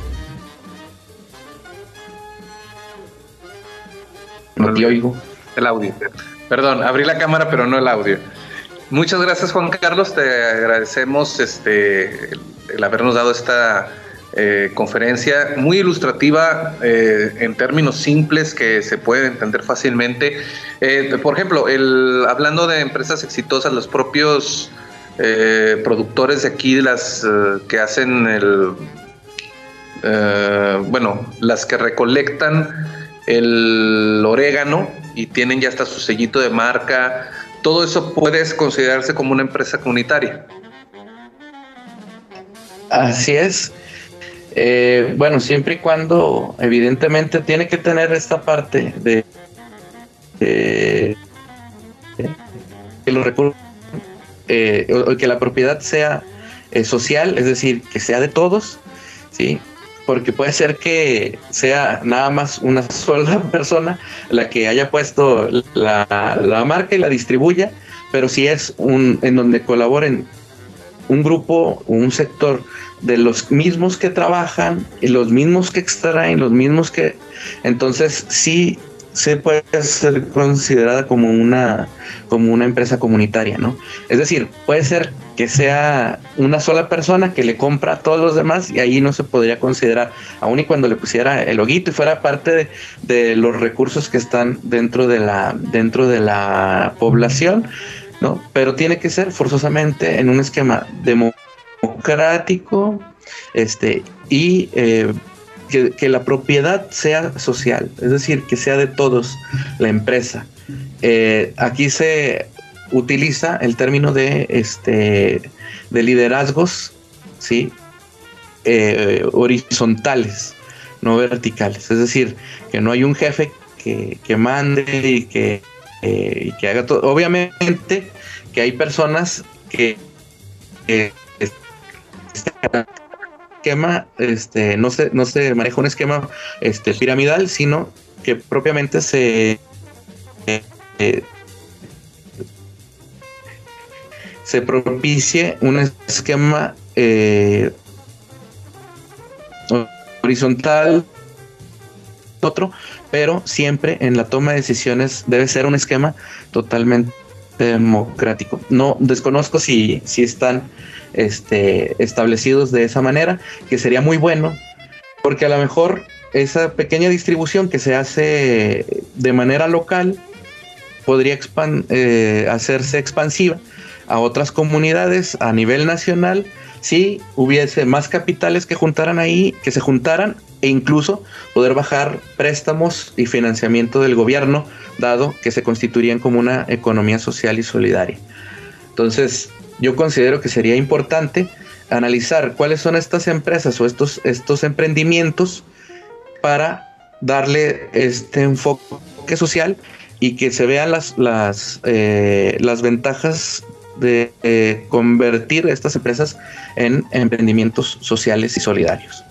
No te oigo. El audio. Perdón, abrí la cámara, pero no el audio. Muchas gracias, Juan Carlos. Te agradecemos este, el, habernos dado esta eh, conferencia muy ilustrativa eh, en términos simples que se pueden entender fácilmente. Eh, por ejemplo, el, hablando de empresas exitosas, los propios productores de aquí, las que hacen el, bueno, las que recolectan el orégano y tienen ya hasta su sellito de marca. Todo eso puede considerarse como una empresa comunitaria. Así es. Eh, bueno, siempre y cuando evidentemente tiene que tener esta parte de, que los recursos, eh, que la propiedad sea eh, social, es decir, que sea de todos, ¿sí? porque puede ser que sea nada más una sola persona la que haya puesto la, marca y la distribuya, pero si es un en donde colaboren un grupo o un sector de los mismos que trabajan y los mismos que extraen, los mismos que entonces sí se puede ser considerada como una, como una empresa comunitaria, ¿no? Es decir, puede ser que sea una sola persona que le compra a todos los demás y ahí no se podría considerar, aun y cuando le pusiera el loguito y fuera parte de, los recursos que están dentro de la, dentro de la población, ¿no? Pero tiene que ser forzosamente en un esquema democrático, este, y eh, que, la propiedad sea social, es decir, que sea de todos la empresa. Eh, aquí se utiliza el término de, este, de liderazgos, ¿sí? Eh, horizontales, no verticales. Es decir, que no hay un jefe que, mande y que, eh, que haga todo. Obviamente que hay personas que, que esquema, este, no se, no se maneja un esquema este, piramidal, sino que propiamente se eh, se propicie un esquema eh, horizontal otro, pero siempre en la toma de decisiones debe ser un esquema totalmente democrático. No desconozco si, si están este, establecidos de esa manera, que sería muy bueno, porque a lo mejor esa pequeña distribución que se hace de manera local podría eh, hacerse expansiva a otras comunidades a nivel nacional si hubiese más capitales que juntaran ahí, que se juntaran e incluso poder bajar préstamos y financiamiento del gobierno, dado que se constituirían como una economía social y solidaria. Entonces, yo considero que sería importante analizar cuáles son estas empresas o estos, estos emprendimientos para darle este enfoque social y que se vean las, las, eh, las ventajas de eh, convertir estas empresas en emprendimientos sociales y solidarios.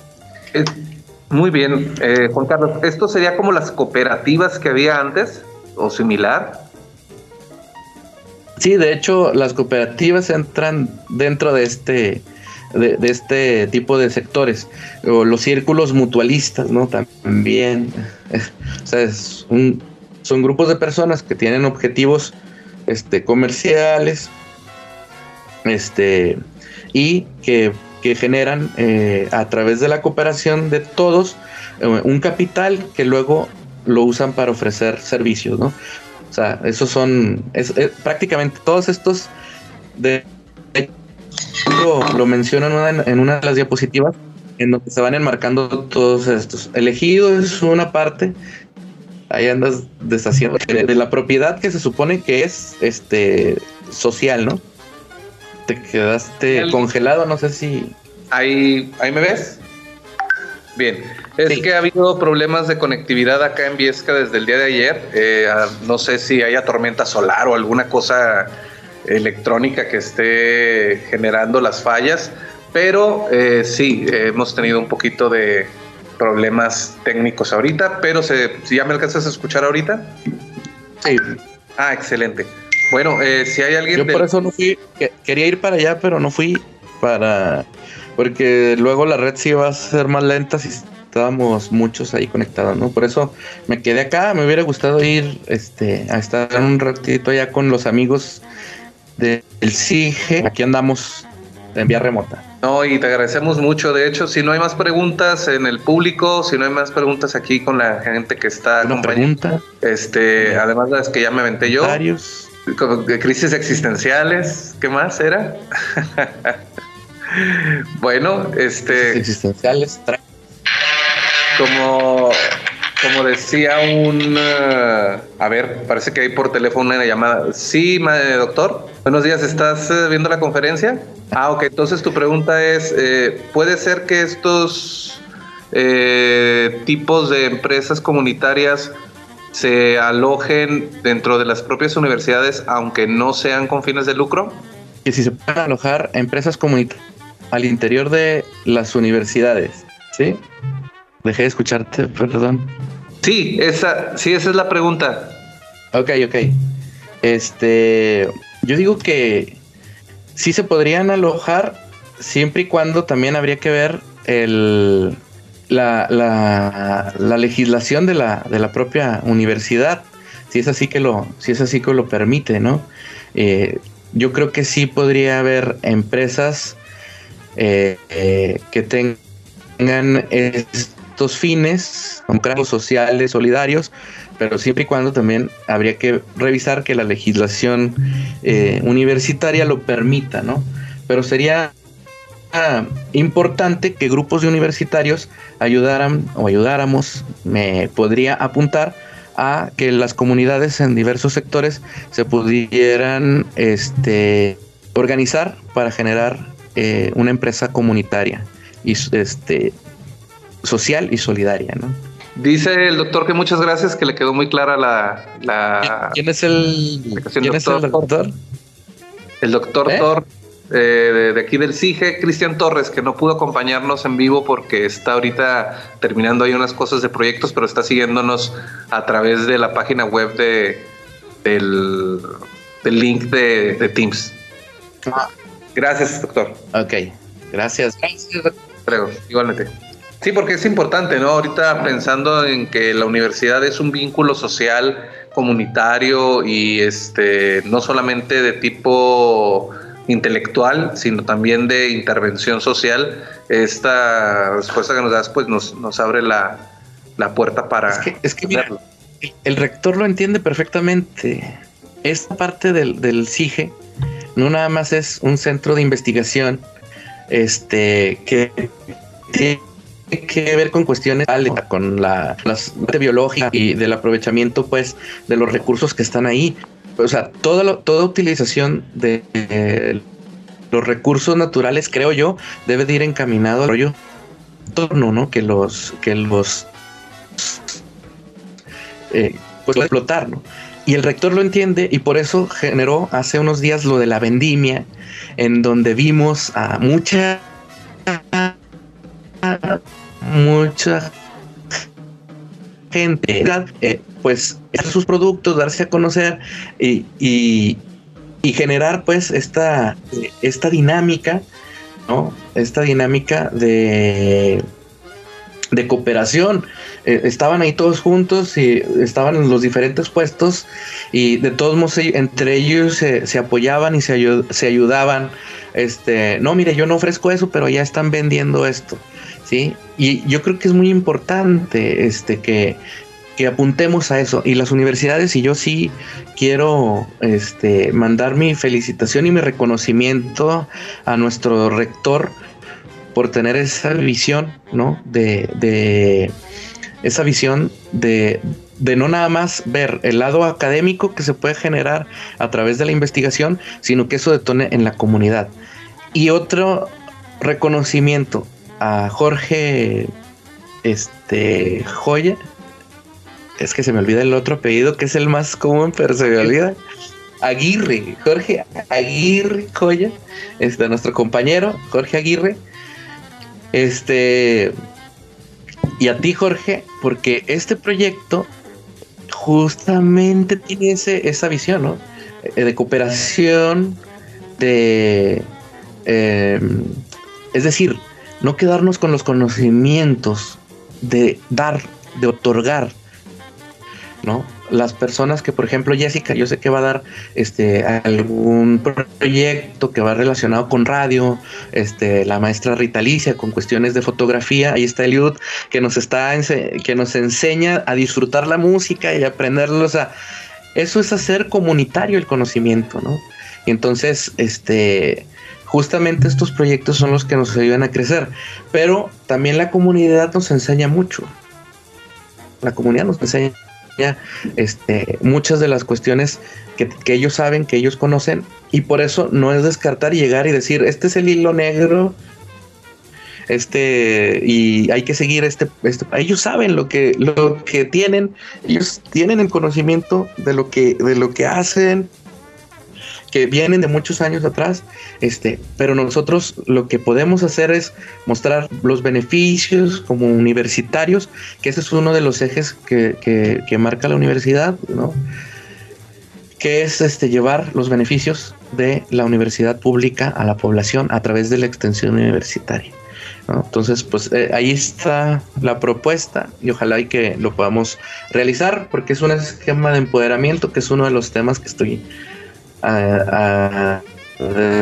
Muy bien, eh, Juan Carlos, ¿esto sería como las cooperativas que había antes o similar? Sí, de hecho, las cooperativas entran dentro de este, de, este tipo de sectores, o los círculos mutualistas, ¿no? También, o sea, son grupos de personas que tienen objetivos este, comerciales, este, y que, generan eh, a través de la cooperación de todos eh, un capital que luego lo usan para ofrecer servicios, ¿no? O sea, esos son prácticamente todos estos de lo, mencionan en una de las diapositivas en donde se van enmarcando todos estos. Elegido es una parte, ahí andas deshaciendo de, la propiedad que se supone que es este social, ¿no? te quedaste congelado, no sé si... Ahí, ahí me ves. Bien, es que ha habido problemas de conectividad acá en Viesca desde el día de ayer. Eh, no sé si haya tormenta solar o alguna cosa electrónica que esté generando las fallas, pero eh, sí, hemos tenido un poquito de problemas técnicos ahorita, pero se, si ya me alcanzas a escuchar ahorita. Sí. Ah, excelente. Bueno, eh, si hay alguien... Yo por eso no fui, quería ir para allá, pero no fui para porque luego la red sí va a ser más lenta si estábamos muchos ahí conectados, ¿no? Por eso me quedé acá, me hubiera gustado ir este, a estar un ratito allá con los amigos del CIGE, aquí andamos en vía remota. No, y te agradecemos mucho. De hecho, si no hay más preguntas en el público, si no hay más preguntas aquí con la gente que está Una pregunta. Este, además de las que ya me aventé yo. Varios. Crisis existenciales, ¿qué más era? bueno, este. Existenciales. Como, como decía un. Uh, a ver, parece que hay por teléfono una llamada. Sí, doctor. Buenos días, ¿estás uh, viendo la conferencia? Ah, ok. Entonces tu pregunta es: eh, ¿puede ser que estos eh, tipos de empresas comunitarias se alojen dentro de las propias universidades, aunque no sean con fines de lucro? Que si se pueden alojar empresas comunitarias al interior de las universidades, ¿sí? Dejé de escucharte, perdón. Sí, esa, sí, esa es la pregunta. Ok, ok. Este, yo digo que sí se podrían alojar siempre y cuando también habría que ver el, la, la, legislación de la, de la propia universidad, si es así que lo, si es así que lo permite, ¿no? Eh, yo creo que sí podría haber empresas eh, eh, que tengan estos fines democráticos, sociales, solidarios, pero siempre y cuando también habría que revisar que la legislación eh, universitaria lo permita, ¿no? Pero sería ah, importante que grupos de universitarios ayudaran o ayudáramos, me podría apuntar a que las comunidades en diversos sectores se pudieran este, organizar para generar eh, una empresa comunitaria y este social y solidaria, ¿no? Dice el doctor que muchas gracias, que le quedó muy clara la... ¿Quién es el, ¿quién es el doctor? El doctor ¿Eh? Thor eh, de, aquí del CIGE, Cristian Torres, que no pudo acompañarnos en vivo porque está ahorita terminando ahí unas cosas de proyectos, pero está siguiéndonos a través de la página web de, del, link de, de Teams. Ah, Gracias, doctor. Ok, gracias. Gracias, igualmente. Sí, porque es importante, ¿no? Ahorita pensando en que la universidad es un vínculo social, comunitario y este no solamente de tipo intelectual, sino también de intervención social. Esta respuesta que nos das, pues nos, nos abre la, puerta para. Es que, es que mira, el, rector lo entiende perfectamente. Esta parte del, del CIGE no nada más es un centro de investigación este que tiene que ver con cuestiones con la, biológica y del aprovechamiento pues de los recursos que están ahí. O sea toda toda utilización de los recursos naturales creo yo debe de ir encaminado al rollo torno no que los que los eh, pues explotar no y el rector lo entiende y por eso generó hace unos días lo de la vendimia, en donde vimos a mucha, mucha gente, eh, pues, sus productos, darse a conocer y, y, generar, pues, esta, esta dinámica, ¿no? Esta dinámica de, de cooperación eh, estaban ahí todos juntos y estaban en los diferentes puestos y de todos modos entre ellos se, apoyaban y se, se ayudaban. Este, no, mire, yo no ofrezco eso, pero ya están vendiendo esto, ¿sí? Y yo creo que es muy importante este, que, que apuntemos a eso. Y las universidades, y yo sí quiero este, mandar mi felicitación y mi reconocimiento a nuestro rector por tener esa visión, ¿no? de, esa visión de, de no nada más ver el lado académico que se puede generar a través de la investigación, sino que eso detone en la comunidad. Y otro reconocimiento a Jorge este Joya, es que se me olvida el otro apellido que es el más común, pero se me olvida. Aguirre, Jorge Aguirre Joya, este nuestro compañero Jorge Aguirre. Este y a ti Jorge, porque este proyecto justamente tiene esa visión, ¿no? Eh, de cooperación, de... Em, es decir, no quedarnos con los conocimientos, de dar, de otorgar, ¿no? Las personas que, por ejemplo, Jessica, yo sé que va a dar este algún proyecto que va relacionado con radio, este, la maestra Rita Alicia con cuestiones de fotografía, ahí está Eliud, que nos está que nos enseña a disfrutar la música y aprenderlo, o eso es hacer comunitario el conocimiento, ¿no? Y entonces, este, justamente estos proyectos son los que nos ayudan a crecer, pero también la comunidad nos enseña mucho. La comunidad nos enseña este, muchas de las cuestiones que, ellos saben, que ellos conocen, y por eso no es descartar y llegar y decir, este es el hilo negro, este, y hay que seguir este, este, ellos saben lo que, lo que tienen, ellos tienen el conocimiento de lo que, de lo que hacen, vienen de muchos años atrás, este, pero nosotros lo que podemos hacer es mostrar los beneficios como universitarios, que ese es uno de los ejes que, que, marca la universidad, ¿no? que es este, llevar los beneficios de la universidad pública a la población a través de la extensión universitaria. Entonces, pues eh, ahí está la propuesta y ojalá y que lo podamos realizar porque es un esquema de empoderamiento que es uno de los temas que estoy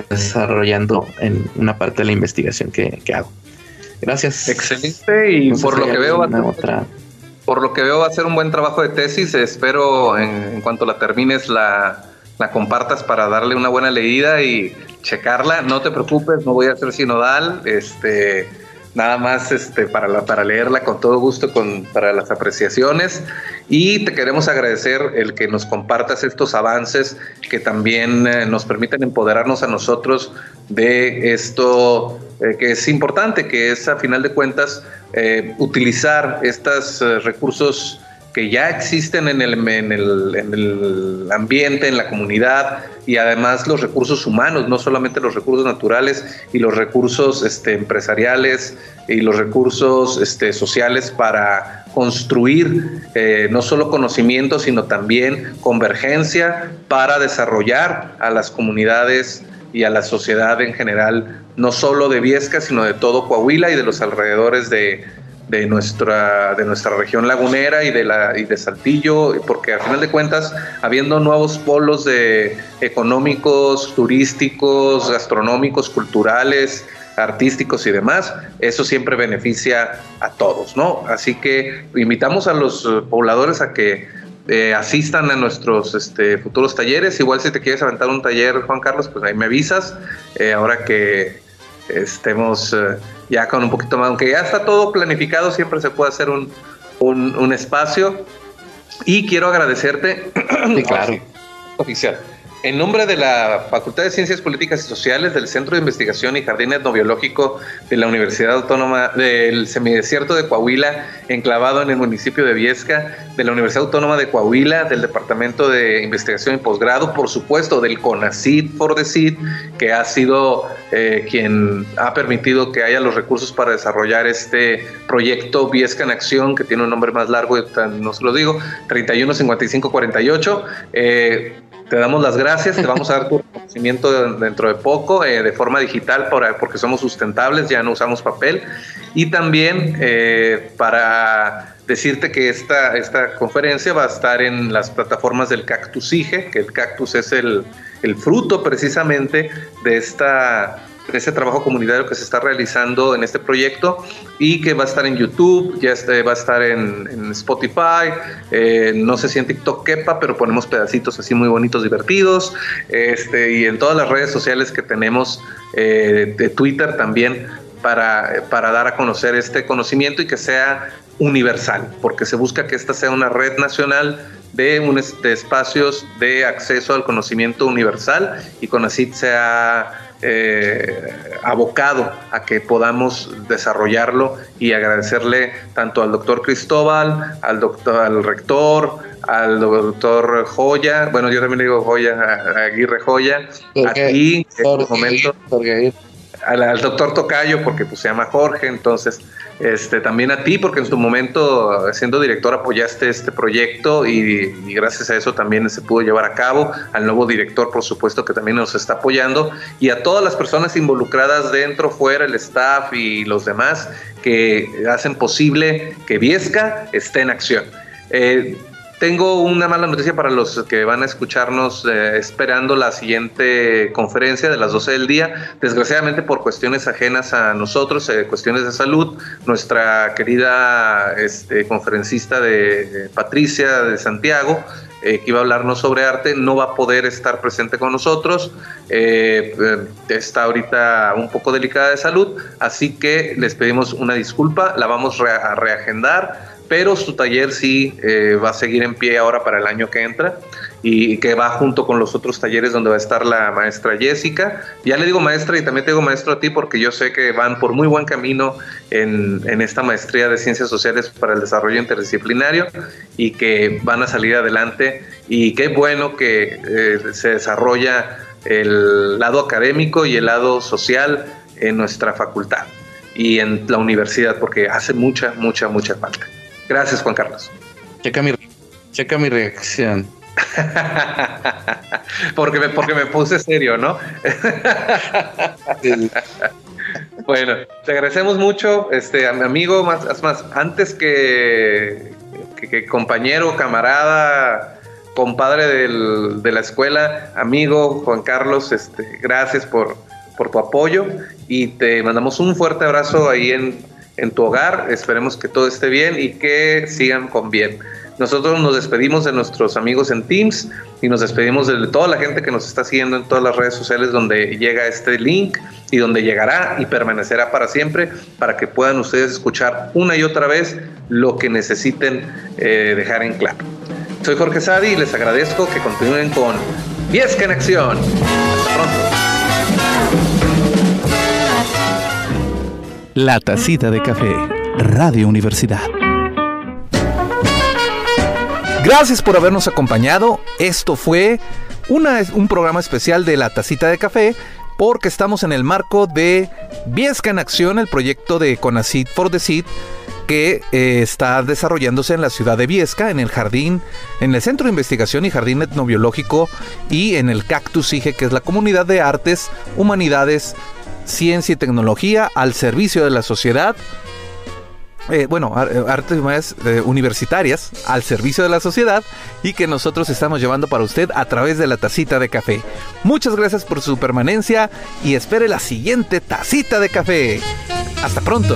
desarrollando en una parte de la investigación que, hago. Gracias. Excelente y por lo que veo va a por lo que veo va a ser un buen trabajo de tesis. Espero en, cuanto la termines la, la compartas para darle una buena leída y checarla. No te preocupes, no voy a ser sinodal. Este nada más este, para, para leerla con todo gusto para las apreciaciones. Y te queremos agradecer el que nos compartas estos avances que también eh, nos permiten empoderarnos a nosotros de esto eh, que es importante, que es a final de cuentas eh, utilizar estos recursos que ya existen en el, en, el, en el, ambiente, en la comunidad y además los recursos humanos, no solamente los recursos naturales y los recursos este, empresariales y los recursos este, sociales para construir eh, no solo conocimiento, sino también convergencia para desarrollar a las comunidades y a la sociedad en general, no solo de Viesca, sino de todo Coahuila y de los alrededores de, de nuestra, de nuestra región lagunera y de, la, y de Saltillo, porque al final de cuentas, habiendo nuevos polos de económicos, turísticos, gastronómicos, culturales, artísticos y demás, eso siempre beneficia a todos, ¿no? Así que invitamos a los pobladores a que eh, asistan a nuestros este, futuros talleres. Igual si te quieres aventar un taller, Juan Carlos, pues ahí me avisas. Eh, ahora que estemos eh, ya con un poquito más, aunque ya está todo planificado, siempre se puede hacer un, un, espacio. Y quiero agradecerte. claro. Oficial. En nombre de la Facultad de Ciencias Políticas y Sociales, del Centro de Investigación y Jardín Etnobiológico de la Universidad Autónoma del Semidesierto de Coahuila, enclavado en el municipio de Viesca, de la Universidad Autónoma de Coahuila, del Departamento de Investigación y Posgrado, por supuesto, del CONACID por decir, que ha sido eh, quien ha permitido que haya los recursos para desarrollar este proyecto Viesca en Acción, que tiene un nombre más largo, no se lo digo, 315548. Eh, te damos las gracias, te vamos a dar tu reconocimiento dentro de poco, eh, de forma digital, porque somos sustentables, ya no usamos papel. Y también eh, para decirte que esta, esta conferencia va a estar en las plataformas del Cactus IGE, que el cactus es el, el fruto precisamente de esta ese trabajo comunitario que se está realizando en este proyecto y que va a estar en YouTube, ya este, va a estar en, Spotify, eh, no sé si en TikTok quepa, pero ponemos pedacitos así muy bonitos, divertidos, este, y en todas las redes sociales que tenemos eh, de Twitter también para, para dar a conocer este conocimiento y que sea universal, porque se busca que esta sea una red nacional de, un, espacios de acceso al conocimiento universal y con así sea eh, abocado a que podamos desarrollarlo y agradecerle tanto al doctor Cristóbal, al doctor, al rector, al doctor Joya, bueno yo también digo Joya, a, Aguirre Joya, a ti en este momento, al, al, doctor Tocayo porque pues se llama Jorge, entonces este, también a ti, porque en tu momento, siendo director, apoyaste este proyecto y, gracias a eso también se pudo llevar a cabo. Al nuevo director, por supuesto, que también nos está apoyando. Y a todas las personas involucradas dentro, fuera, el staff y los demás que hacen posible que Viesca esté en acción. Eh, tengo una mala noticia para los que van a escucharnos eh, esperando la siguiente conferencia de las 12 del día. Desgraciadamente por cuestiones ajenas a nosotros, eh, cuestiones de salud, nuestra querida este, conferencista de Patricia de Santiago, eh, que iba a hablarnos sobre arte, no va a poder estar presente con nosotros. está ahorita un poco delicada de salud, así que les pedimos una disculpa, la vamos a reagendar pero su taller sí eh, va a seguir en pie ahora para el año que entra y que va junto con los otros talleres donde va a estar la maestra Jessica. Ya le digo maestra y también te digo maestro a ti porque yo sé que van por muy buen camino en, esta maestría de ciencias sociales para el desarrollo interdisciplinario y que van a salir adelante y qué bueno que eh, se desarrolla el lado académico y el lado social en nuestra facultad y en la universidad porque hace mucha, mucha, mucha falta. Gracias, Juan Carlos. Checa mi, checa mi reacción. porque, me, porque me puse serio, ¿no? bueno, te agradecemos mucho, este amigo, más, más antes que, que, compañero, camarada, compadre de la escuela, amigo Juan Carlos, este, gracias por, por tu apoyo y te mandamos un fuerte abrazo ahí en, en tu hogar. Esperemos que todo esté bien y que sigan con bien. Nosotros nos despedimos de nuestros amigos en Teams y nos despedimos de toda la gente que nos está siguiendo en todas las redes sociales donde llega este link y donde llegará y permanecerá para siempre para que puedan ustedes escuchar una y otra vez lo que necesiten eh, dejar en claro. Soy Jorge Sadi y les agradezco que continúen con Viesca en Acción. Hasta pronto. La Tacita de Café, Radio Universidad. Gracias por habernos acompañado. Esto fue un programa especial de La Tacita de Café porque estamos en el marco de Viesca en Acción, el proyecto de Conacid for the Seed que eh, está desarrollándose en la ciudad de Viesca, en el jardín, en el Centro de Investigación y Jardín Etnobiológico y en el Cactus IGE, que es la comunidad de artes, humanidades, ciencia y tecnología al servicio de la sociedad. Eh, bueno, eh, artes más universitarias al servicio de la sociedad y que nosotros estamos llevando para usted a través de la tacita de café. Muchas gracias por su permanencia y espere la siguiente tacita de café. Hasta pronto.